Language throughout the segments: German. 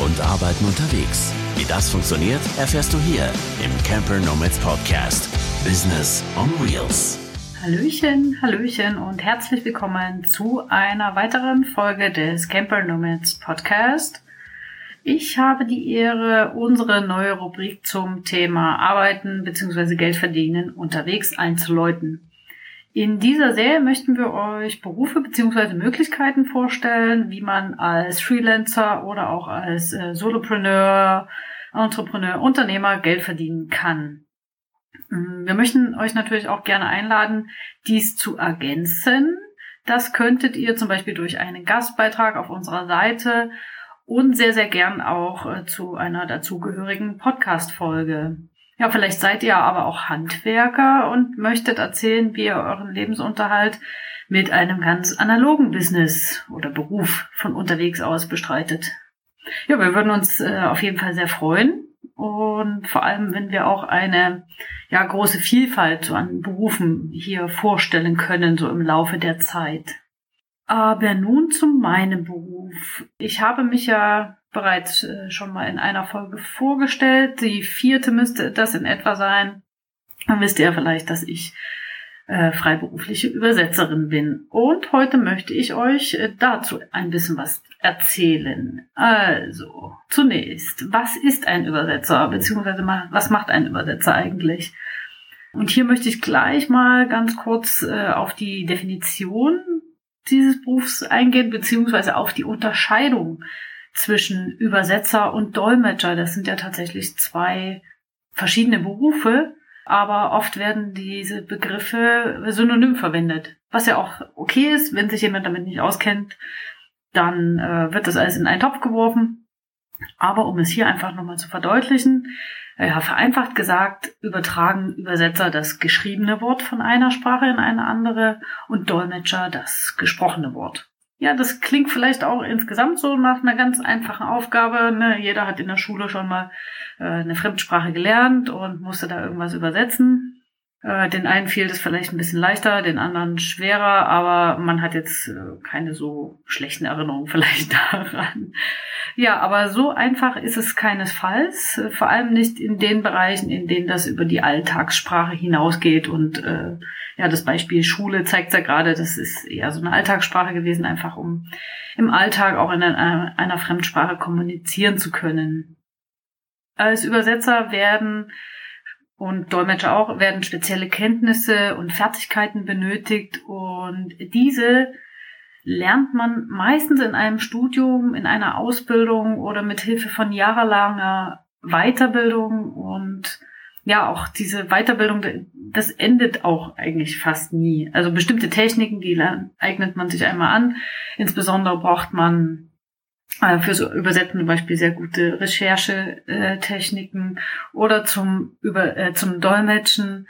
und Arbeiten unterwegs. Wie das funktioniert, erfährst du hier im Camper Nomads Podcast. Business on Wheels. Hallöchen, Hallöchen und herzlich willkommen zu einer weiteren Folge des Camper Nomads Podcast. Ich habe die Ehre, unsere neue Rubrik zum Thema Arbeiten bzw. Geld verdienen unterwegs einzuläuten. In dieser Serie möchten wir euch Berufe bzw. Möglichkeiten vorstellen, wie man als Freelancer oder auch als äh, Solopreneur, Entrepreneur, Unternehmer Geld verdienen kann. Mm, wir möchten euch natürlich auch gerne einladen, dies zu ergänzen. Das könntet ihr zum Beispiel durch einen Gastbeitrag auf unserer Seite und sehr, sehr gern auch äh, zu einer dazugehörigen Podcast-Folge. Ja, vielleicht seid ihr aber auch Handwerker und möchtet erzählen, wie ihr euren Lebensunterhalt mit einem ganz analogen Business oder Beruf von unterwegs aus bestreitet. Ja, wir würden uns äh, auf jeden Fall sehr freuen und vor allem, wenn wir auch eine ja große Vielfalt an Berufen hier vorstellen können, so im Laufe der Zeit. Aber nun zu meinem Beruf. Ich habe mich ja bereits äh, schon mal in einer Folge vorgestellt. Die vierte müsste das in etwa sein. Dann wisst ihr vielleicht, dass ich äh, freiberufliche Übersetzerin bin. Und heute möchte ich euch äh, dazu ein bisschen was erzählen. Also, zunächst, was ist ein Übersetzer, beziehungsweise was macht ein Übersetzer eigentlich? Und hier möchte ich gleich mal ganz kurz auf die Definition dieses Berufs eingehen, beziehungsweise auf die Unterscheidung zwischen Übersetzer und Dolmetscher. Das sind ja tatsächlich zwei verschiedene Berufe, aber oft werden diese Begriffe synonym verwendet. Was ja auch okay ist, wenn sich jemand damit nicht auskennt, dann äh, wird das alles in einen Topf geworfen. Aber um es hier einfach nochmal zu verdeutlichen, äh, ja, vereinfacht gesagt, übertragen Übersetzer das geschriebene Wort von einer Sprache in eine andere und Dolmetscher das gesprochene Wort. Ja, das klingt vielleicht auch insgesamt so nach einer ganz einfachen Aufgabe. Ne? Jeder hat in der Schule schon mal äh, eine Fremdsprache gelernt und musste da irgendwas übersetzen. Äh, den einen fiel das vielleicht ein bisschen leichter, den anderen schwerer, aber man hat jetzt äh, keine so schlechten Erinnerungen vielleicht daran. Ja, aber so einfach ist es keinesfalls, äh, vor allem nicht in den Bereichen, in denen das über die Alltagssprache hinausgeht. Und ja, das Beispiel Schule zeigt ja gerade, das ist eher so eine Alltagssprache gewesen, einfach um im Alltag auch in einer, einer Fremdsprache kommunizieren zu können. Als Übersetzer werden und Dolmetscher auch werden spezielle Kenntnisse und Fertigkeiten benötigt und diese lernt man meistens in einem Studium, in einer Ausbildung oder mit Hilfe von jahrelanger Weiterbildung und ja, auch diese Weiterbildung, das endet auch eigentlich fast nie. Also bestimmte Techniken, die eignet man sich einmal an. Insbesondere braucht man äh, fürs Übersetzen zum Beispiel sehr gute Recherchetechniken oder zum über äh, zum Dolmetschen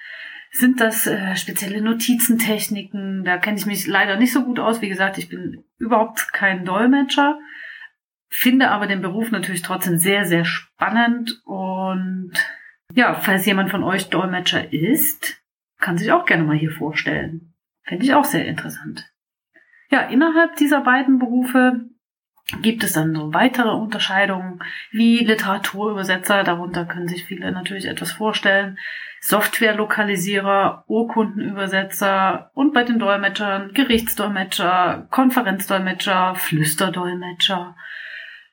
sind das äh, spezielle Notizentechniken. Da kenne ich mich leider nicht so gut aus. Wie gesagt, ich bin überhaupt kein Dolmetscher, finde aber den Beruf natürlich trotzdem sehr sehr spannend und ja, falls jemand von euch Dolmetscher ist, kann sich auch gerne mal hier vorstellen. Fände ich auch sehr interessant. Ja, innerhalb dieser beiden Berufe gibt es dann so weitere Unterscheidungen wie Literaturübersetzer, darunter können sich viele natürlich etwas vorstellen, Softwarelokalisierer, Urkundenübersetzer und bei den Dolmetschern Gerichtsdolmetscher, Konferenzdolmetscher, Flüsterdolmetscher,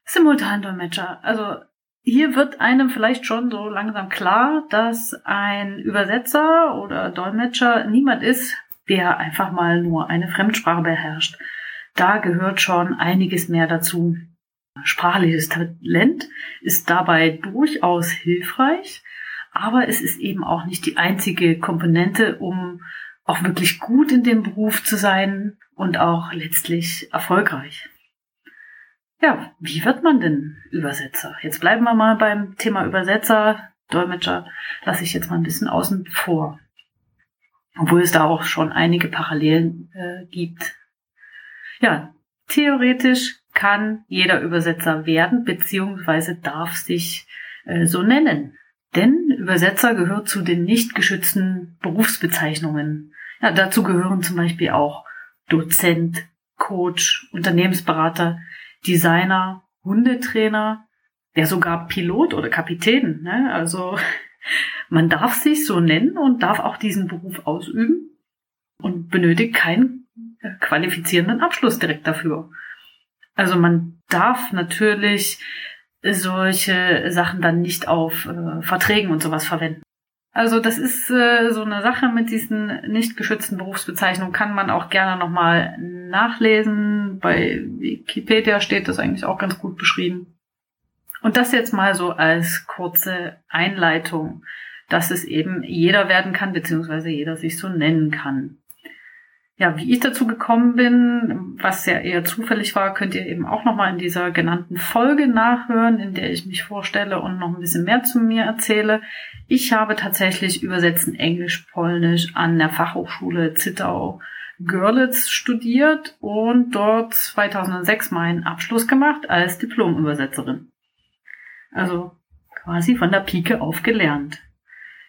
Simultandolmetscher. Also hier wird einem vielleicht schon so langsam klar, dass ein Übersetzer oder Dolmetscher niemand ist, der einfach mal nur eine Fremdsprache beherrscht da gehört schon einiges mehr dazu. Sprachliches Talent ist dabei durchaus hilfreich, aber es ist eben auch nicht die einzige Komponente, um auch wirklich gut in dem Beruf zu sein und auch letztlich erfolgreich. Ja, wie wird man denn Übersetzer? Jetzt bleiben wir mal beim Thema Übersetzer, Dolmetscher, lasse ich jetzt mal ein bisschen außen vor. Obwohl es da auch schon einige Parallelen äh, gibt ja, theoretisch kann jeder Übersetzer werden, beziehungsweise darf sich äh, so nennen. Denn Übersetzer gehört zu den nicht geschützten Berufsbezeichnungen. Ja, dazu gehören zum Beispiel auch Dozent, Coach, Unternehmensberater, Designer, Hundetrainer, ja sogar Pilot oder Kapitän. Ne? Also man darf sich so nennen und darf auch diesen Beruf ausüben und benötigt keinen qualifizierenden Abschluss direkt dafür. Also man darf natürlich solche Sachen dann nicht auf äh, Verträgen und sowas verwenden. Also das ist äh, so eine Sache mit diesen nicht geschützten Berufsbezeichnungen, kann man auch gerne nochmal nachlesen. Bei Wikipedia steht das eigentlich auch ganz gut beschrieben. Und das jetzt mal so als kurze Einleitung, dass es eben jeder werden kann, beziehungsweise jeder sich so nennen kann. Ja, wie ich dazu gekommen bin, was ja eher zufällig war, könnt ihr eben auch nochmal in dieser genannten Folge nachhören, in der ich mich vorstelle und noch ein bisschen mehr zu mir erzähle. Ich habe tatsächlich Übersetzen Englisch-Polnisch an der Fachhochschule Zittau Görlitz studiert und dort 2006 meinen Abschluss gemacht als Diplomübersetzerin. Also quasi von der Pike auf gelernt.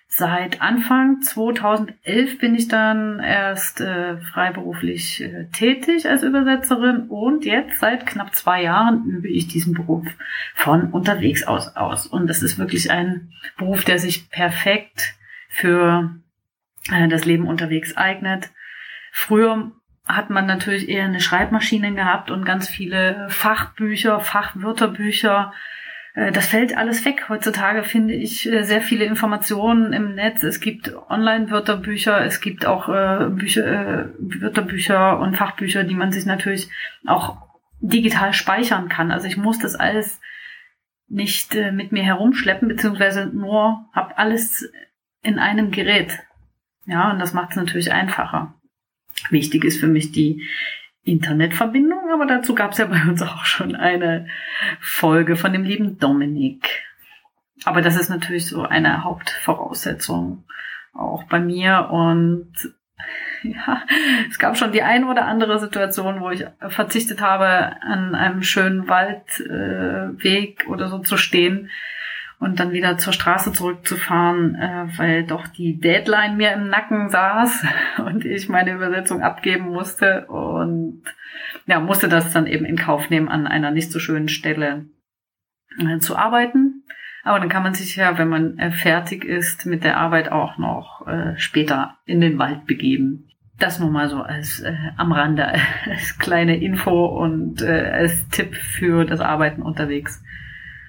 Seit Anfang 2011 bin ich dann erst äh, freiberuflich äh, tätig als Übersetzerin und jetzt seit knapp zwei Jahren übe ich diesen Beruf von unterwegs aus aus. Und das ist wirklich ein Beruf, der sich perfekt für äh, das Leben unterwegs eignet. Früher hat man natürlich eher eine Schreibmaschine gehabt und ganz viele Fachbücher, Fachwörterbücher, das fällt alles weg. Heutzutage finde ich äh, sehr viele Informationen im Netz. Es gibt Online-Wörterbücher, es gibt auch äh, Bücher, Wörterbücher und Fachbücher, die man sich natürlich auch digital speichern kann. Also ich muss das alles nicht mit mir herumschleppen, beziehungsweise nur habe alles in einem Gerät. Ja, und das macht es natürlich einfacher. Wichtig ist für mich die Internetverbindung, aber dazu gab es ja bei uns auch schon eine Folge von dem lieben Dominik. Aber das ist natürlich so eine Hauptvoraussetzung auch bei mir und ja, es gab schon die ein oder andere Situation, wo ich verzichtet habe, an einem schönen Waldweg äh, oder so zu stehen, und dann wieder zur Straße zurückzufahren, äh, weil doch die Deadline mir im Nacken saß und ich meine Übersetzung abgeben musste und ja, musste das dann eben in Kauf nehmen, an einer nicht so schönen Stelle äh, zu arbeiten. Aber dann kann man sich ja, wenn man äh, fertig ist mit der Arbeit, auch noch äh, später in den Wald begeben. Das nur mal so als äh, am Rande, als kleine Info und äh, als Tipp für das Arbeiten unterwegs.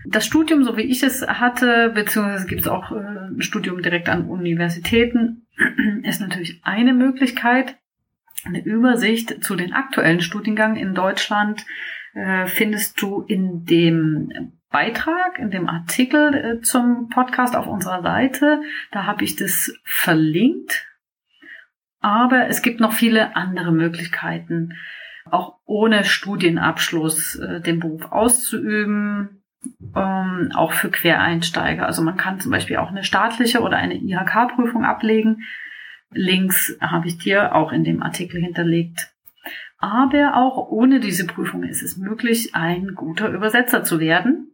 Das Studium, so wie ich es hatte, beziehungsweise gibt es auch äh, ein Studium direkt an Universitäten, ist natürlich eine Möglichkeit. Eine Übersicht zu den aktuellen Studiengängen in Deutschland äh, findest du in dem Beitrag, in dem Artikel äh, zum Podcast auf unserer Seite. Da habe ich das verlinkt. Aber es gibt noch viele andere Möglichkeiten, auch ohne Studienabschluss den Beruf auszuüben ähm, auch für Quereinsteiger. Also man kann zum Beispiel auch eine staatliche oder eine IHK-Prüfung ablegen. Links habe ich dir auch in dem Artikel hinterlegt. Aber auch ohne diese Prüfung ist es möglich, ein guter Übersetzer zu werden.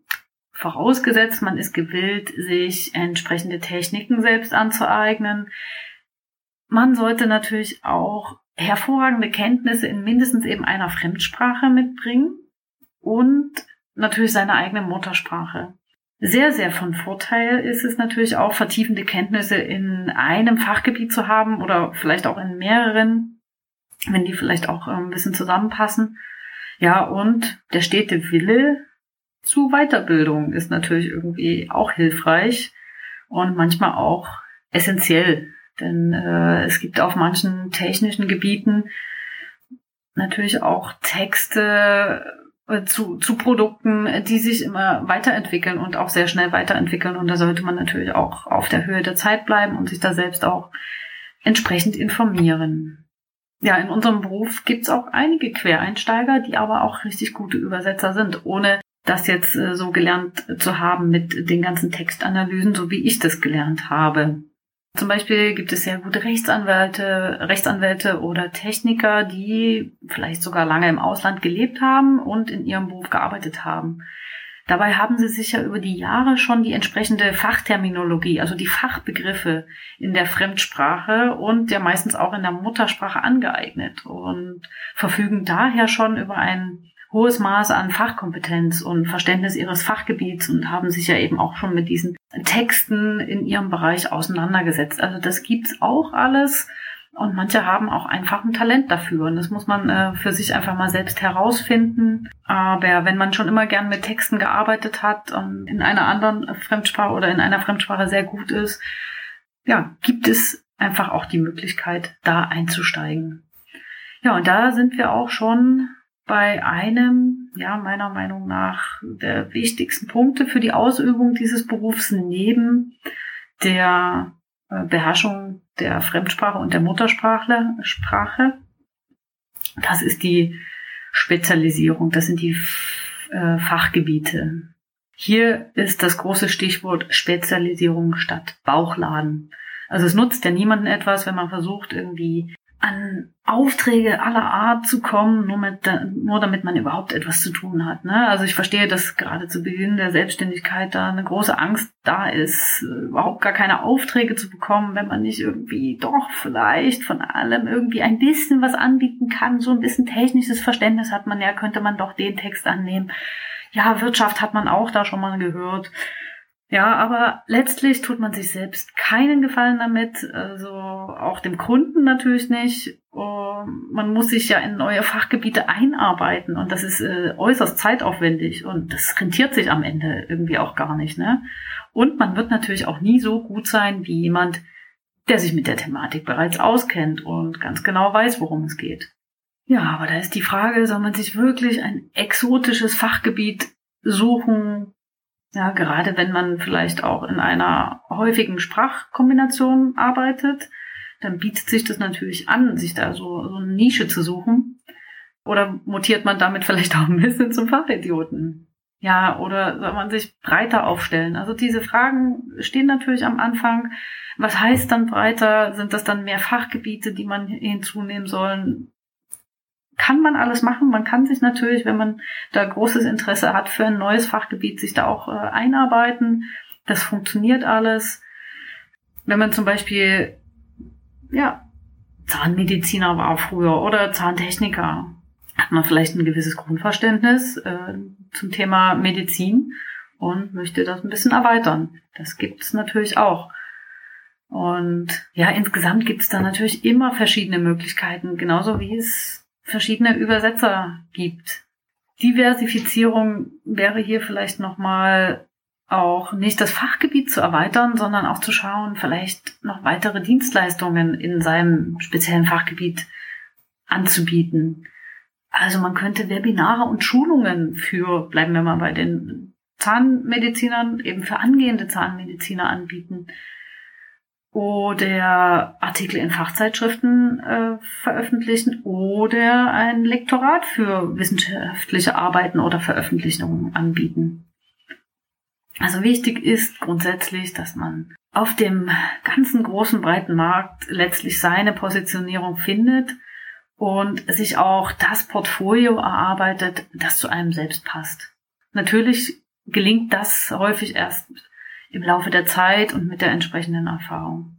Vorausgesetzt, man ist gewillt, sich entsprechende Techniken selbst anzueignen. Man sollte natürlich auch hervorragende Kenntnisse in mindestens eben einer Fremdsprache mitbringen und natürlich seine eigene Muttersprache. Sehr, sehr von Vorteil ist es natürlich auch, vertiefende Kenntnisse in einem Fachgebiet zu haben oder vielleicht auch in mehreren, wenn die vielleicht auch ein bisschen zusammenpassen. Ja, und der stete Wille zu Weiterbildung ist natürlich irgendwie auch hilfreich und manchmal auch essentiell. Denn äh, es gibt auf manchen technischen Gebieten natürlich auch Texte, zu, zu Produkten, die sich immer weiterentwickeln und auch sehr schnell weiterentwickeln. Und da sollte man natürlich auch auf der Höhe der Zeit bleiben und sich da selbst auch entsprechend informieren. Ja, in unserem Beruf gibt's auch einige Quereinsteiger, die aber auch richtig gute Übersetzer sind, ohne das jetzt äh, so gelernt zu haben mit den ganzen Textanalysen, so wie ich das gelernt habe. Zum Beispiel gibt es sehr gute Rechtsanwälte, Rechtsanwälte oder Techniker, die vielleicht sogar lange im Ausland gelebt haben und in ihrem Beruf gearbeitet haben. Dabei haben sie sich ja über die Jahre schon die entsprechende Fachterminologie, also die Fachbegriffe in der Fremdsprache und ja meistens auch in der Muttersprache angeeignet und verfügen daher schon über ein hohes Maß an Fachkompetenz und Verständnis ihres Fachgebiets und haben sich ja eben auch schon mit diesen Texten in ihrem Bereich auseinandergesetzt. Also das gibt's auch alles. Und manche haben auch einfach ein Talent dafür. Und das muss man äh, für sich einfach mal selbst herausfinden. Aber wenn man schon immer gern mit Texten gearbeitet hat und in einer anderen Fremdsprache oder in einer Fremdsprache sehr gut ist, ja, gibt es einfach auch die Möglichkeit, da einzusteigen. Ja, und da sind wir auch schon bei einem, ja, meiner Meinung nach der wichtigsten Punkte für die Ausübung dieses Berufs neben der äh, Beherrschung der Fremdsprache und der Muttersprache. Sprache. Das ist die Spezialisierung, das sind die äh, Fachgebiete. Hier ist das große Stichwort Spezialisierung statt Bauchladen. Also es nutzt ja niemanden etwas, wenn man versucht, irgendwie an Aufträge aller Art zu kommen, nur, mit, nur damit man überhaupt etwas zu tun hat. Ne? Also ich verstehe, dass gerade zu Beginn der Selbstständigkeit da eine große Angst da ist, überhaupt gar keine Aufträge zu bekommen, wenn man nicht irgendwie doch vielleicht von allem irgendwie ein bisschen was anbieten kann, so ein bisschen technisches Verständnis hat man ja, könnte man doch den Text annehmen. Ja, Wirtschaft hat man auch da schon mal gehört. Ja, aber letztlich tut man sich selbst keinen Gefallen damit, also auch dem Kunden natürlich nicht. Man muss sich ja in neue Fachgebiete einarbeiten und das ist äh, äußerst zeitaufwendig und das rentiert sich am Ende irgendwie auch gar nicht. Ne? Und man wird natürlich auch nie so gut sein wie jemand, der sich mit der Thematik bereits auskennt und ganz genau weiß, worum es geht. Ja, aber da ist die Frage, soll man sich wirklich ein exotisches Fachgebiet suchen, ja, gerade wenn man vielleicht auch in einer häufigen Sprachkombination arbeitet, dann bietet sich das natürlich an, sich da so, so eine Nische zu suchen. Oder mutiert man damit vielleicht auch ein bisschen zum Fachidioten? Ja, oder soll man sich breiter aufstellen? Also diese Fragen stehen natürlich am Anfang. Was heißt dann breiter? Sind das dann mehr Fachgebiete, die man hinzunehmen soll? Kann man alles machen. Man kann sich natürlich, wenn man da großes Interesse hat für ein neues Fachgebiet, sich da auch äh, einarbeiten. Das funktioniert alles. Wenn man zum Beispiel, ja, Zahnmediziner war früher oder Zahntechniker, hat man vielleicht ein gewisses Grundverständnis äh, zum Thema Medizin und möchte das ein bisschen erweitern. Das gibt's natürlich auch. Und ja, insgesamt gibt's da natürlich immer verschiedene Möglichkeiten, genauso wie es verschiedene Übersetzer gibt. Diversifizierung wäre hier vielleicht nochmal auch nicht das Fachgebiet zu erweitern, sondern auch zu schauen, vielleicht noch weitere Dienstleistungen in seinem speziellen Fachgebiet anzubieten. Also man könnte Webinare und Schulungen für, bleiben wir mal bei den Zahnmedizinern, eben für angehende Zahnmediziner anbieten oder Artikel in Fachzeitschriften äh, veröffentlichen oder ein Lektorat für wissenschaftliche Arbeiten oder Veröffentlichungen anbieten. Also wichtig ist grundsätzlich, dass man auf dem ganzen großen breiten Markt letztlich seine Positionierung findet und sich auch das Portfolio erarbeitet, das zu einem selbst passt. Natürlich gelingt das häufig erst im Laufe der Zeit und mit der entsprechenden Erfahrung.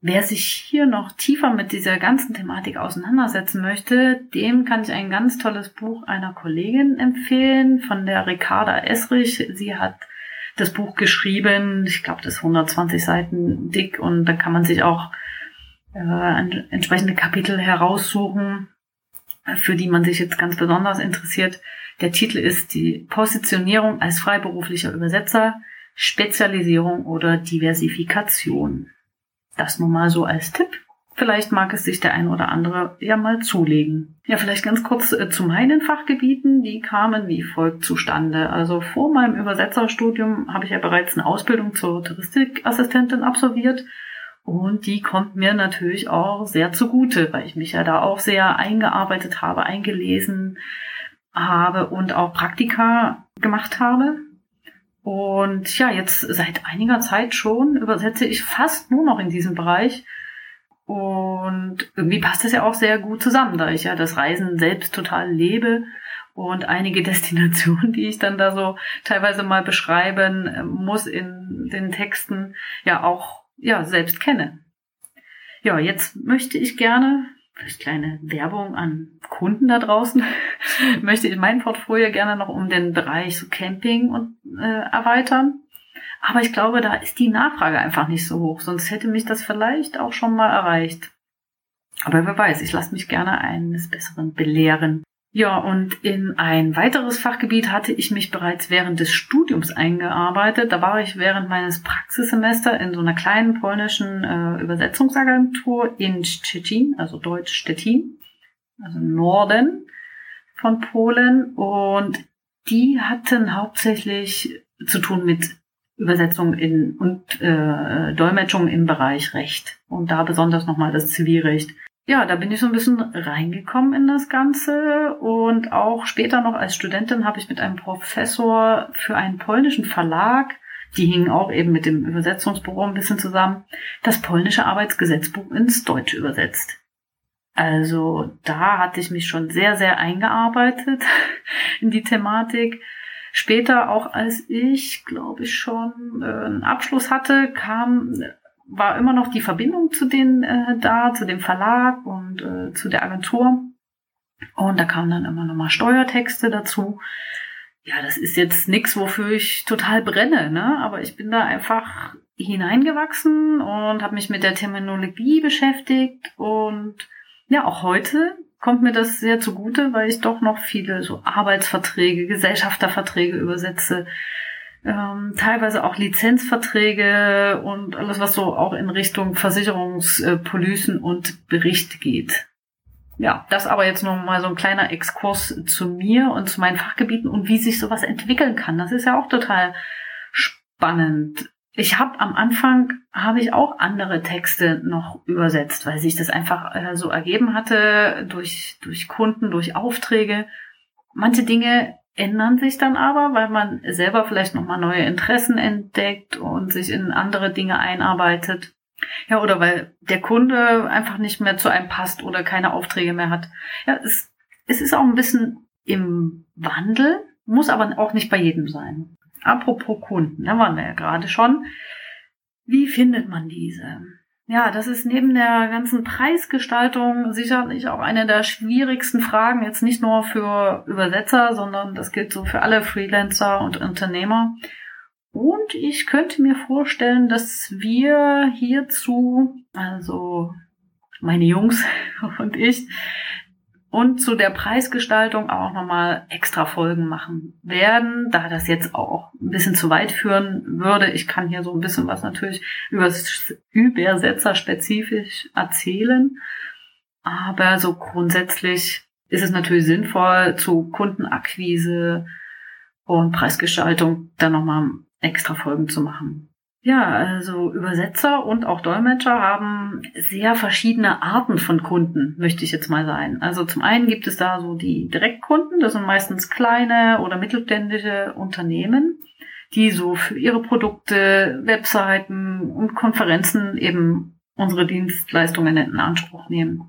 Wer sich hier noch tiefer mit dieser ganzen Thematik auseinandersetzen möchte, dem kann ich ein ganz tolles Buch einer Kollegin empfehlen, von der Ricarda Esrich. Sie hat das Buch geschrieben, ich glaube, das ist 120 Seiten dick und da kann man sich auch äh, entsprechende Kapitel heraussuchen, für die man sich jetzt ganz besonders interessiert. Der Titel ist die Positionierung als freiberuflicher Übersetzer Spezialisierung oder Diversifikation. Das nun mal so als Tipp. Vielleicht mag es sich der ein oder andere ja mal zulegen. Ja, vielleicht ganz kurz äh, zu meinen Fachgebieten. Die kamen wie folgt zustande. Also vor meinem Übersetzerstudium habe ich ja bereits eine Ausbildung zur Touristikassistentin absolviert. Und die kommt mir natürlich auch sehr zugute, weil ich mich ja da auch sehr eingearbeitet habe, eingelesen habe und auch Praktika gemacht habe. Und ja, jetzt seit einiger Zeit schon übersetze ich fast nur noch in diesem Bereich. Und irgendwie passt das ja auch sehr gut zusammen, da ich ja das Reisen selbst total lebe und einige Destinationen, die ich dann da so teilweise mal beschreiben äh, muss in den Texten, ja auch ja selbst kenne. Ja, jetzt möchte ich gerne, vielleicht kleine Werbung an Kunden da draußen, möchte ich mein Portfolio gerne noch um den Bereich so Camping und, äh, erweitern. Aber ich glaube, da ist die Nachfrage einfach nicht so hoch, sonst hätte mich das vielleicht auch schon mal erreicht. Aber wer weiß, ich lasse mich gerne eines Besseren belehren. Ja, und in ein weiteres Fachgebiet hatte ich mich bereits während des Studiums eingearbeitet. Da war ich während meines Praxissemesters in so einer kleinen polnischen äh, Übersetzungsagentur in Szczecin, also Deutsch Stettin, also Norden von Polen. Und die hatten hauptsächlich zu tun mit Übersetzung in und äh, Dolmetschung im Bereich Recht. Und da besonders nochmal das Zivilrecht ja, da bin ich so ein bisschen reingekommen in das Ganze und auch später noch als Studentin habe ich mit einem Professor für einen polnischen Verlag, die hingen auch eben mit dem Übersetzungsbüro ein bisschen zusammen, das polnische Arbeitsgesetzbuch ins Deutsche übersetzt. Also da hatte ich mich schon sehr, sehr eingearbeitet in die Thematik. Später, auch als ich, glaube ich, schon äh, einen Abschluss hatte, kam war immer noch die Verbindung zu den äh, da, zu dem Verlag und äh, zu der Agentur. Und da kamen dann immer nochmal Steuertexte dazu. Ja, das ist jetzt nichts, wofür ich total brenne, ne? Aber ich bin da einfach hineingewachsen und habe mich mit der Terminologie beschäftigt und ja, auch heute kommt mir das sehr zugute, weil ich doch noch viele so Arbeitsverträge, Gesellschafterverträge übersetze, ähm, teilweise auch Lizenzverträge und alles, was so auch in Richtung Versicherungspolicen und Bericht geht. Ja, das aber jetzt noch mal so ein kleiner Exkurs zu mir und zu meinen Fachgebieten und wie sich sowas entwickeln kann. Das ist ja auch total spannend. Ich habe am Anfang habe ich auch andere Texte noch übersetzt, weil sich das einfach äh, so ergeben hatte durch durch Kunden, durch Aufträge. Manche Dinge ändern sich dann aber, weil man selber vielleicht nochmal neue Interessen entdeckt und sich in andere Dinge einarbeitet. Ja, oder weil der Kunde einfach nicht mehr zu einem passt oder keine Aufträge mehr hat. Ja, es, es ist auch ein bisschen im Wandel, muss aber auch nicht bei jedem sein. Apropos Kunden, da waren wir ja gerade schon. Wie findet man diese? Ja, das ist neben der ganzen Preisgestaltung sicherlich auch eine der schwierigsten Fragen, jetzt nicht nur für Übersetzer, sondern das gilt so für alle Freelancer und Unternehmer. Und ich könnte mir vorstellen, dass wir hierzu, also meine Jungs und ich, und zu der Preisgestaltung auch nochmal extra Folgen machen werden, da das jetzt auch ein bisschen zu weit führen würde. Ich kann hier so ein bisschen was natürlich über Übersetzer spezifisch erzählen, aber so grundsätzlich ist es natürlich sinnvoll, zu Kundenakquise und Preisgestaltung dann nochmal extra Folgen zu machen. Ja, also Übersetzer und auch Dolmetscher haben sehr verschiedene Arten von Kunden, möchte ich jetzt mal sagen. Also zum einen gibt es da so die Direktkunden, das sind meistens kleine oder mittelständische Unternehmen, die so für ihre Produkte, Webseiten und Konferenzen eben unsere Dienstleistungen in Anspruch nehmen.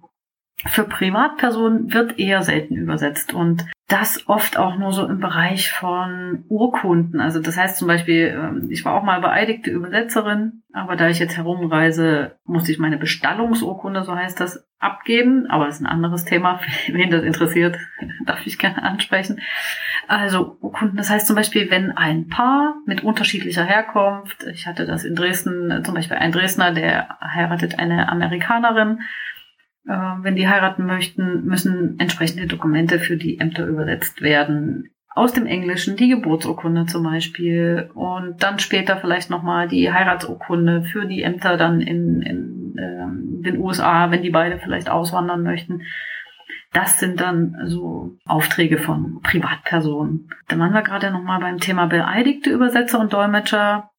Für Privatpersonen wird eher selten übersetzt und das oft auch nur so im Bereich von Urkunden. Also das heißt zum Beispiel, ähm, ich war auch mal beeidigte Übersetzerin, aber da ich jetzt herumreise, musste ich meine Bestallungsurkunde, so heißt das, abgeben. Aber das ist ein anderes Thema. Wen das interessiert, darf ich gerne ansprechen. Also Urkunden, das heißt zum Beispiel, wenn ein Paar mit unterschiedlicher Herkunft, ich hatte das in Dresden, zum Beispiel ein Dresdner, der heiratet eine Amerikanerin, äh, wenn die heiraten möchten, müssen entsprechende Dokumente für die Ämter übersetzt werden. Aus dem Englischen die Geburtsurkunde zum Beispiel und dann später vielleicht nochmal die Heiratsurkunde für die Ämter dann in, in ähm, den USA, wenn die beide vielleicht auswandern möchten. Das sind dann so Aufträge von Privatpersonen. Dann waren wir gerade nochmal beim Thema beeidigte Übersetzer und Dolmetscher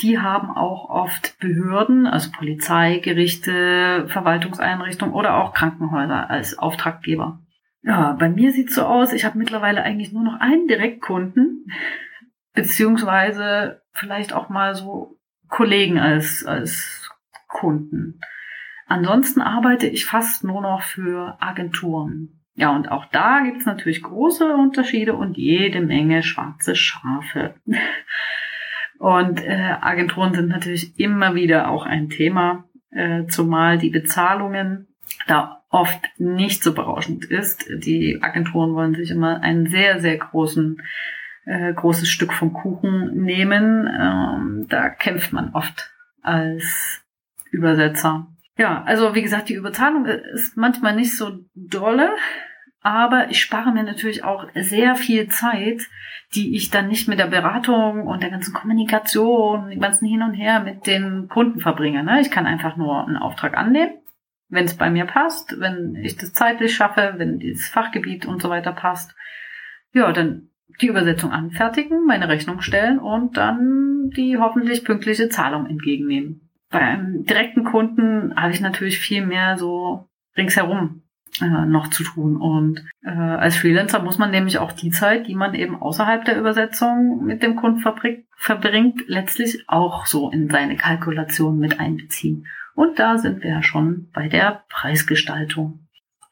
die haben auch oft Behörden, also Polizei, Gerichte, Verwaltungseinrichtungen oder auch Krankenhäuser als Auftraggeber. Ja, bei mir sieht's so aus, ich habe mittlerweile eigentlich nur noch einen Direktkunden, beziehungsweise vielleicht auch mal so Kollegen als, als Kunden. Ansonsten arbeite ich fast nur noch für Agenturen. Ja, und auch da gibt's natürlich große Unterschiede und jede Menge schwarze Schafe. Und äh, Agenturen sind natürlich immer wieder auch ein Thema, äh, zumal die Bezahlungen da oft nicht so berauschend ist. Die Agenturen wollen sich immer einen sehr, sehr großen äh, großes Stück vom Kuchen nehmen. Ähm, da kämpft man oft als Übersetzer. Ja, also wie gesagt, die Überzahlung ist manchmal nicht so dolle, aber ich spare mir natürlich auch sehr viel Zeit, die ich dann nicht mit der Beratung und der ganzen Kommunikation, dem ganzen Hin und Her mit den Kunden verbringe. Ne? Ich kann einfach nur einen Auftrag annehmen, wenn es bei mir passt, wenn ich das zeitlich schaffe, wenn dieses Fachgebiet und so weiter passt. Ja, dann die Übersetzung anfertigen, meine Rechnung stellen und dann die hoffentlich pünktliche Zahlung entgegennehmen. Beim direkten Kunden habe ich natürlich viel mehr so ringsherum äh, noch zu tun. Und äh, als Freelancer muss man nämlich auch die Zeit, die man eben außerhalb der Übersetzung mit dem Kunden verbringt, letztlich auch so in seine Kalkulation mit einbeziehen. Und da sind wir ja schon bei der Preisgestaltung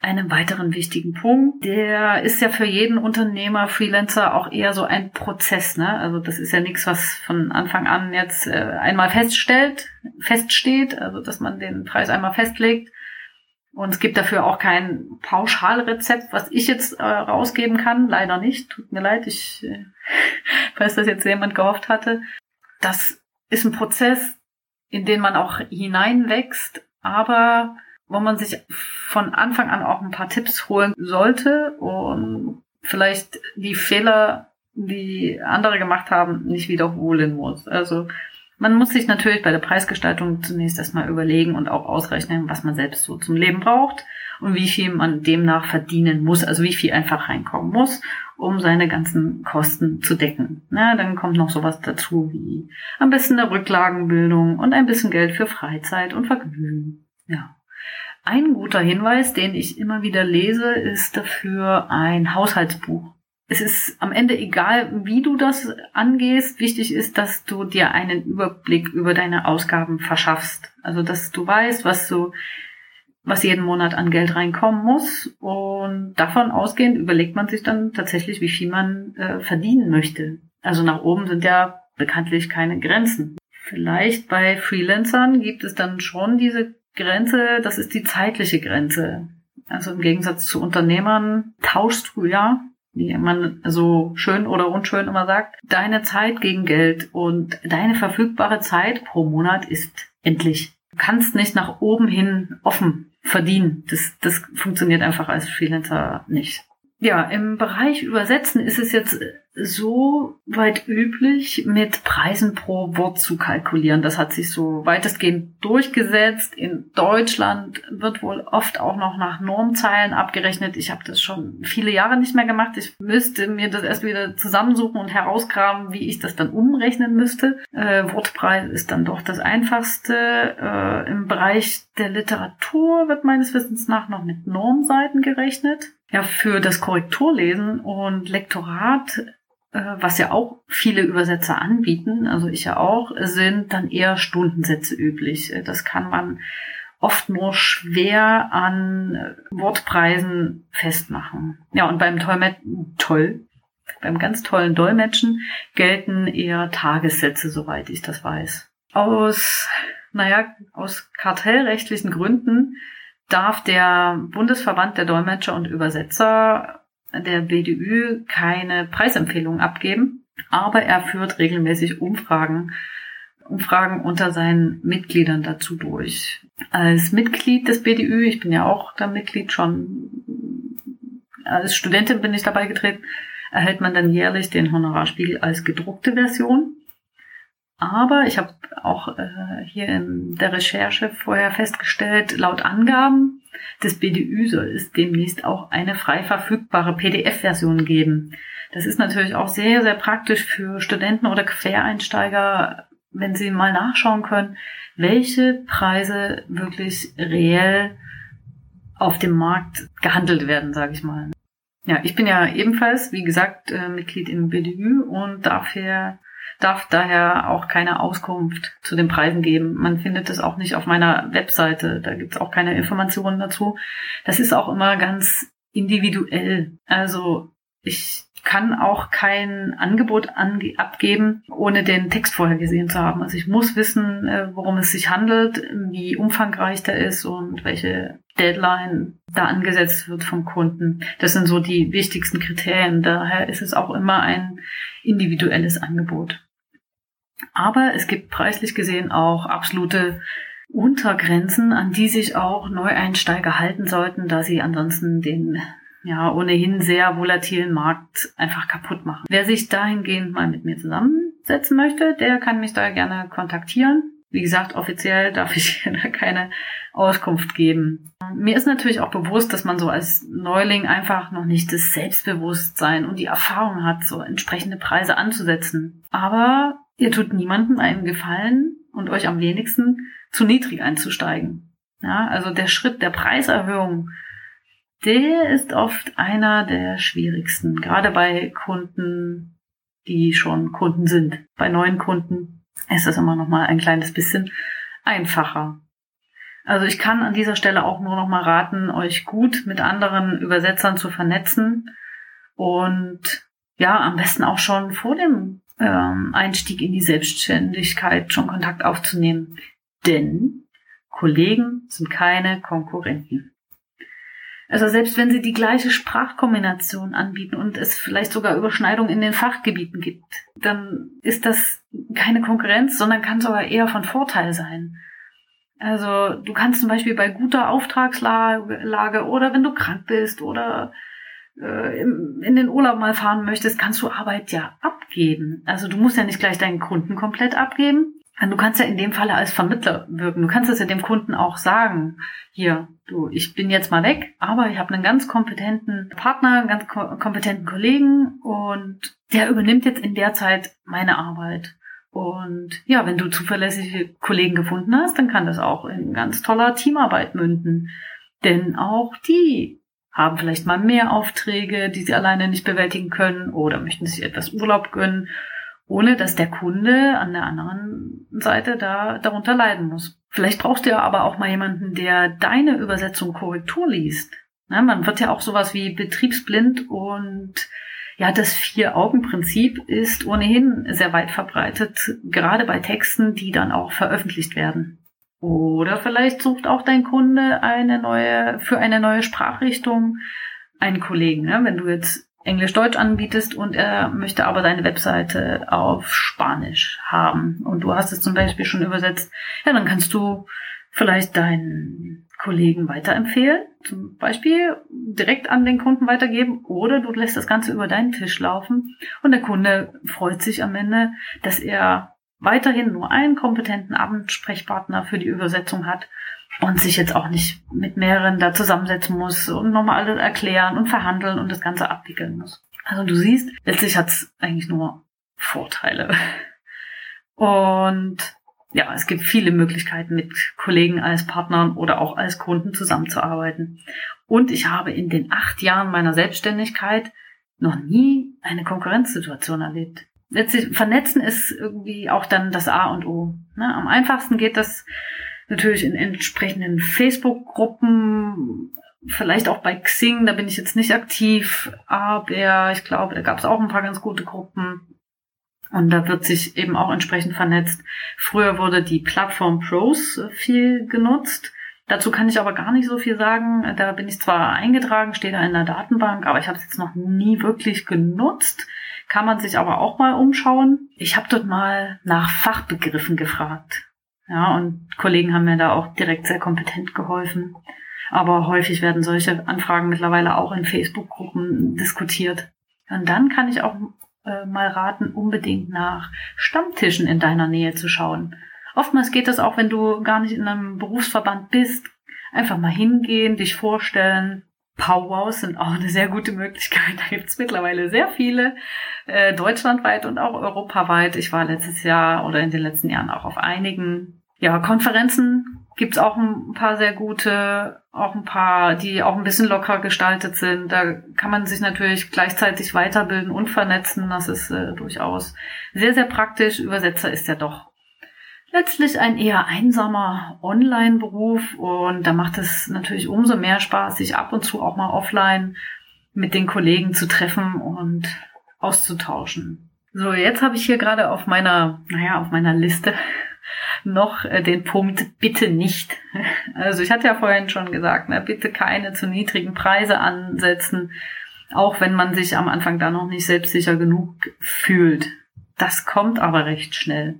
einem weiteren wichtigen Punkt. Der ist ja für jeden Unternehmer, Freelancer auch eher so ein Prozess. Ne? Also das ist ja nichts, was von Anfang an jetzt äh, einmal feststellt, feststeht, also dass man den Preis einmal festlegt. Und es gibt dafür auch kein Pauschalrezept, was ich jetzt äh, rausgeben kann. Leider nicht. Tut mir leid, ich äh, weiß, dass jetzt jemand gehofft hatte. Das ist ein Prozess, in den man auch hineinwächst, aber wo man sich von Anfang an auch ein paar Tipps holen sollte und vielleicht die Fehler, die andere gemacht haben, nicht wiederholen muss. Also man muss sich natürlich bei der Preisgestaltung zunächst erstmal überlegen und auch ausrechnen, was man selbst so zum Leben braucht und wie viel man demnach verdienen muss, also wie viel einfach reinkommen muss, um seine ganzen Kosten zu decken. Na, dann kommt noch sowas dazu wie am besten eine Rücklagenbildung und ein bisschen Geld für Freizeit und Vergnügen. Ja. Ein guter Hinweis, den ich immer wieder lese, ist dafür ein Haushaltsbuch. Es ist am Ende egal, wie du das angehst. Wichtig ist, dass du dir einen Überblick über deine Ausgaben verschaffst. Also, dass du weißt, was du, was jeden Monat an Geld reinkommen muss. Und davon ausgehend überlegt man sich dann tatsächlich, wie viel man äh, verdienen möchte. Also nach oben sind ja bekanntlich keine Grenzen. Vielleicht bei Freelancern gibt es dann schon diese Grenze, das ist die zeitliche Grenze. Also im Gegensatz zu Unternehmern tauschst du ja, wie man so schön oder unschön immer sagt, deine Zeit gegen Geld und deine verfügbare Zeit pro Monat ist endlich. Du kannst nicht nach oben hin offen verdienen. Das, das funktioniert einfach als Freelancer nicht. Ja, im Bereich Übersetzen ist es jetzt so weit üblich, mit Preisen pro Wort zu kalkulieren. Das hat sich so weitestgehend durchgesetzt. In Deutschland wird wohl oft auch noch nach Normzeilen abgerechnet. Ich habe das schon viele Jahre nicht mehr gemacht. Ich müsste mir das erst wieder zusammensuchen und herausgraben, wie ich das dann umrechnen müsste. Äh, Wortpreis ist dann doch das einfachste. Äh, Im Bereich der Literatur wird meines Wissens nach noch mit Normseiten gerechnet. Ja, für das Korrekturlesen und Lektorat was ja auch viele Übersetzer anbieten, also ich ja auch, sind dann eher Stundensätze üblich. Äh, das kann man oft nur schwer an äh, Wortpreisen festmachen. Ja, und beim Dolmetschen, toll, beim ganz tollen Dolmetschen gelten eher Tagessätze, soweit ich das weiß. Aus, naja, aus kartellrechtlichen Gründen darf der Bundesverband der Dolmetscher und Übersetzer der BDÜ keine Preisempfehlung abgeben, aber er führt regelmäßig Umfragen, Umfragen unter seinen Mitgliedern dazu durch. Als Mitglied des BDÜ, ich bin ja auch da Mitglied schon, als Studentin bin ich dabei getreten, erhält man dann jährlich den Honorarspiegel als gedruckte Version. Aber ich habe auch äh, hier in der Recherche vorher festgestellt, laut Angaben des BDÜ soll es demnächst auch eine frei verfügbare PDF-Version geben. Das ist natürlich auch sehr, sehr praktisch für Studenten oder Quereinsteiger, wenn sie mal nachschauen können, welche Preise wirklich reell auf dem Markt gehandelt werden, sage ich mal. Ja, ich bin ja ebenfalls, wie gesagt, äh, Mitglied im BDÜ und dafür darf daher auch keine Auskunft zu den Preisen geben. Man findet es auch nicht auf meiner Webseite. Da gibt es auch keine Informationen dazu. Das ist auch immer ganz individuell. Also ich kann auch kein Angebot abgeben, ohne den Text vorher gesehen zu haben. Also ich muss wissen, äh, worum es sich handelt, wie umfangreich der ist und welche Deadline da angesetzt wird vom Kunden. Das sind so die wichtigsten Kriterien. Daher ist es auch immer ein individuelles Angebot. Aber es gibt preislich gesehen auch absolute Untergrenzen, an die sich auch Neueinsteiger halten sollten, da sie ansonsten den ja ohnehin sehr volatilen Markt einfach kaputt machen. Wer sich dahingehend mal mit mir zusammensetzen möchte, der kann mich da gerne kontaktieren. Wie gesagt, offiziell darf ich da keine Auskunft geben. Mir ist natürlich auch bewusst, dass man so als Neuling einfach noch nicht das Selbstbewusstsein und die Erfahrung hat, so entsprechende Preise anzusetzen. Aber ihr tut niemandem einen Gefallen und euch am wenigsten zu niedrig einzusteigen. Ja, also der Schritt der Preiserhöhung, der ist oft einer der schwierigsten, gerade bei Kunden, die schon Kunden sind. Bei neuen Kunden ist das immer noch mal ein kleines bisschen einfacher. Also ich kann an dieser Stelle auch nur noch mal raten, euch gut mit anderen Übersetzern zu vernetzen und ja, am besten auch schon vor dem ähm, Einstieg in die Selbstständigkeit schon Kontakt aufzunehmen. Denn Kollegen sind keine Konkurrenten. Also selbst wenn sie die gleiche Sprachkombination anbieten und es vielleicht sogar Überschneidungen in den Fachgebieten gibt, dann ist das keine Konkurrenz, sondern kann sogar eher von Vorteil sein. Also du kannst zum Beispiel bei guter Auftragslage oder wenn du krank bist oder äh, in den Urlaub mal fahren möchtest, kannst du Arbeit ja abgeben. Also du musst ja nicht gleich deinen Kunden komplett abgeben. Du kannst ja in dem Falle als Vermittler wirken. Du kannst es ja dem Kunden auch sagen. Hier, du, ich bin jetzt mal weg, aber ich habe einen ganz kompetenten Partner, einen ganz kompetenten Kollegen und der übernimmt jetzt in der Zeit meine Arbeit. Und ja, wenn du zuverlässige Kollegen gefunden hast, dann kann das auch in ganz toller Teamarbeit münden. Denn auch die haben vielleicht mal mehr Aufträge, die sie alleine nicht bewältigen können oder möchten sich etwas Urlaub gönnen, ohne dass der Kunde an der anderen Seite da darunter leiden muss. Vielleicht brauchst du ja aber auch mal jemanden, der deine Übersetzung Korrektur liest. Ja, man wird ja auch sowas wie betriebsblind und ja, das Vier-Augen-Prinzip ist ohnehin sehr weit verbreitet, gerade bei Texten, die dann auch veröffentlicht werden. Oder vielleicht sucht auch dein Kunde eine neue, für eine neue Sprachrichtung einen Kollegen. Ne? Wenn du jetzt Englisch-Deutsch anbietest und er möchte aber deine Webseite auf Spanisch haben und du hast es zum Beispiel schon übersetzt, ja, dann kannst du vielleicht deinen Kollegen weiterempfehlen, zum Beispiel direkt an den Kunden weitergeben oder du lässt das Ganze über deinen Tisch laufen und der Kunde freut sich am Ende, dass er weiterhin nur einen kompetenten Ansprechpartner für die Übersetzung hat und sich jetzt auch nicht mit mehreren da zusammensetzen muss und nochmal alles erklären und verhandeln und das Ganze abwickeln muss. Also du siehst, letztlich hat es eigentlich nur Vorteile. Und ja, es gibt viele Möglichkeiten, mit Kollegen als Partnern oder auch als Kunden zusammenzuarbeiten. Und ich habe in den acht Jahren meiner Selbstständigkeit noch nie eine Konkurrenzsituation erlebt letztlich vernetzen ist irgendwie auch dann das A und O. Ne? Am einfachsten geht das natürlich in entsprechenden Facebook-Gruppen, vielleicht auch bei Xing, da bin ich jetzt nicht aktiv, aber ich glaube, da gab es auch ein paar ganz gute Gruppen. Und da wird sich eben auch entsprechend vernetzt. Früher wurde die Plattform Pros viel genutzt. Dazu kann ich aber gar nicht so viel sagen. Da bin ich zwar eingetragen, stehe da in der Datenbank, aber ich habe es jetzt noch nie wirklich genutzt kann man sich aber auch mal umschauen. Ich habe dort mal nach Fachbegriffen gefragt. Ja, und Kollegen haben mir da auch direkt sehr kompetent geholfen. Aber häufig werden solche Anfragen mittlerweile auch in Facebook-Gruppen diskutiert. Und dann kann ich auch äh, mal raten, unbedingt nach Stammtischen in deiner Nähe zu schauen. Oftmals geht das auch, wenn du gar nicht in einem Berufsverband bist. Einfach mal hingehen, dich vorstellen, Powwows sind auch eine sehr gute Möglichkeit. Da gibt's mittlerweile sehr viele, äh, deutschlandweit und auch europaweit. Ich war letztes Jahr oder in den letzten Jahren auch auf einigen ja, Konferenzen. Gibt's auch ein paar sehr gute, auch ein paar, die auch ein bisschen locker gestaltet sind. Da kann man sich natürlich gleichzeitig weiterbilden und vernetzen. Das ist äh, durchaus sehr, sehr praktisch. Übersetzer ist ja doch letztlich ein eher einsamer Online-Beruf und da macht es natürlich umso mehr Spaß, sich ab und zu auch mal offline mit den Kollegen zu treffen und auszutauschen. So, jetzt habe ich hier gerade auf meiner, naja, auf meiner Liste noch äh, den Punkt bitte nicht. Also ich hatte ja vorhin schon gesagt, ne, bitte keine zu niedrigen Preise ansetzen, auch wenn man sich am Anfang da noch nicht selbstsicher genug fühlt. Das kommt aber recht schnell.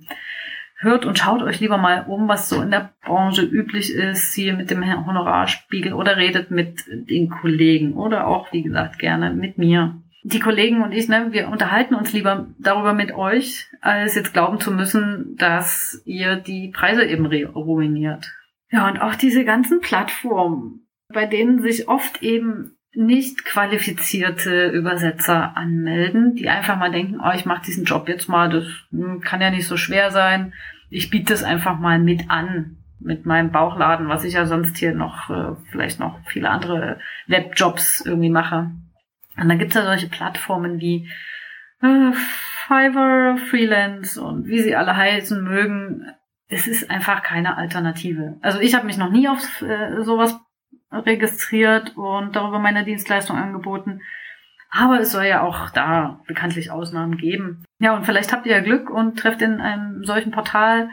Hört und schaut euch lieber mal um, was so in der Branche üblich ist, hier mit dem Honorarspiegel oder redet mit den Kollegen oder auch, wie gesagt, gerne mit mir die Kollegen und ich, ne, wir unterhalten uns lieber darüber mit euch, als jetzt glauben zu müssen, dass ihr die Preise eben ruiniert. Ja, und auch diese ganzen Plattformen, bei denen sich oft eben nicht qualifizierte Übersetzer anmelden, die einfach mal denken, oh, ich mache diesen Job jetzt mal, das hm, kann ja nicht so schwer sein. Ich biete es einfach mal mit an mit meinem Bauchladen, was ich ja sonst hier noch äh, vielleicht noch viele andere Webjobs irgendwie mache. Und dann gibt's ja solche Plattformen wie äh, Fiverr, Freelance und wie sie alle heißen mögen. Es ist einfach keine Alternative. Also ich habe mich noch nie auf äh, sowas registriert und darüber meine Dienstleistung angeboten. Aber es soll ja auch da bekanntlich Ausnahmen geben. Ja, und vielleicht habt ihr ja Glück und trefft in einem solchen Portal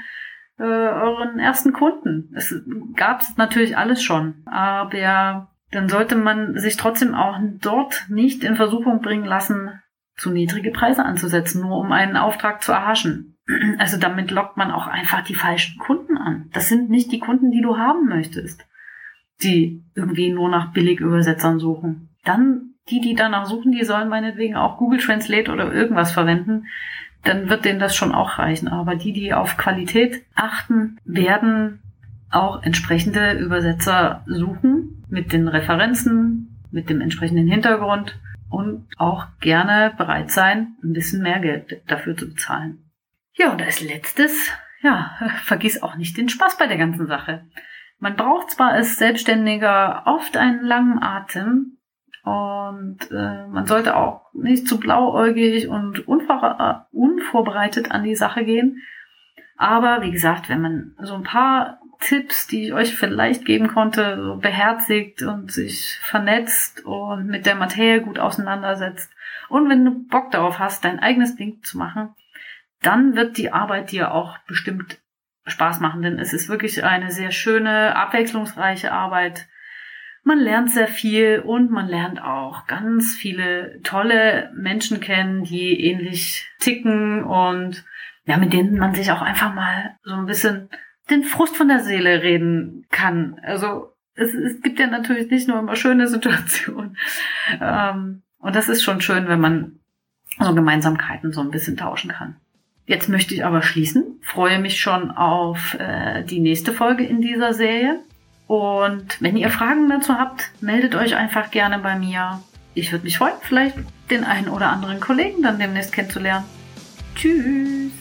äh, euren ersten Kunden. Es gab natürlich alles schon, aber dann sollte man sich trotzdem auch dort nicht in Versuchung bringen lassen, zu niedrige Preise anzusetzen, nur um einen Auftrag zu erhaschen. Also damit lockt man auch einfach die falschen Kunden an. Das sind nicht die Kunden, die du haben möchtest, die irgendwie nur nach Billigübersetzern suchen. Dann die, die danach suchen, die sollen meinetwegen auch Google Translate oder irgendwas verwenden. Dann wird denen das schon auch reichen. Aber die, die auf Qualität achten, werden auch entsprechende Übersetzer suchen mit den Referenzen, mit dem entsprechenden Hintergrund und auch gerne bereit sein, ein bisschen mehr Geld dafür zu bezahlen. Ja, und als letztes, ja, vergiss auch nicht den Spaß bei der ganzen Sache. Man braucht zwar als Selbstständiger oft einen langen Atem und äh, man sollte auch nicht zu blauäugig und unvor unvorbereitet an die Sache gehen. Aber wie gesagt, wenn man so ein paar Tipps, die ich euch vielleicht geben konnte, so beherzigt und sich vernetzt und mit der Materie gut auseinandersetzt. Und wenn du Bock darauf hast, dein eigenes Ding zu machen, dann wird die Arbeit dir auch bestimmt Spaß machen, denn es ist wirklich eine sehr schöne, abwechslungsreiche Arbeit. Man lernt sehr viel und man lernt auch ganz viele tolle Menschen kennen, die ähnlich ticken und ja, mit denen man sich auch einfach mal so ein bisschen den Frust von der Seele reden kann. Also es, es gibt ja natürlich nicht nur immer schöne Situationen. Ähm, und das ist schon schön, wenn man so Gemeinsamkeiten so ein bisschen tauschen kann. Jetzt möchte ich aber schließen. Freue mich schon auf äh, die nächste Folge in dieser Serie. Und wenn ihr Fragen dazu habt, meldet euch einfach gerne bei mir. Ich würde mich freuen, vielleicht den einen oder anderen Kollegen dann demnächst kennenzulernen. Tschüss.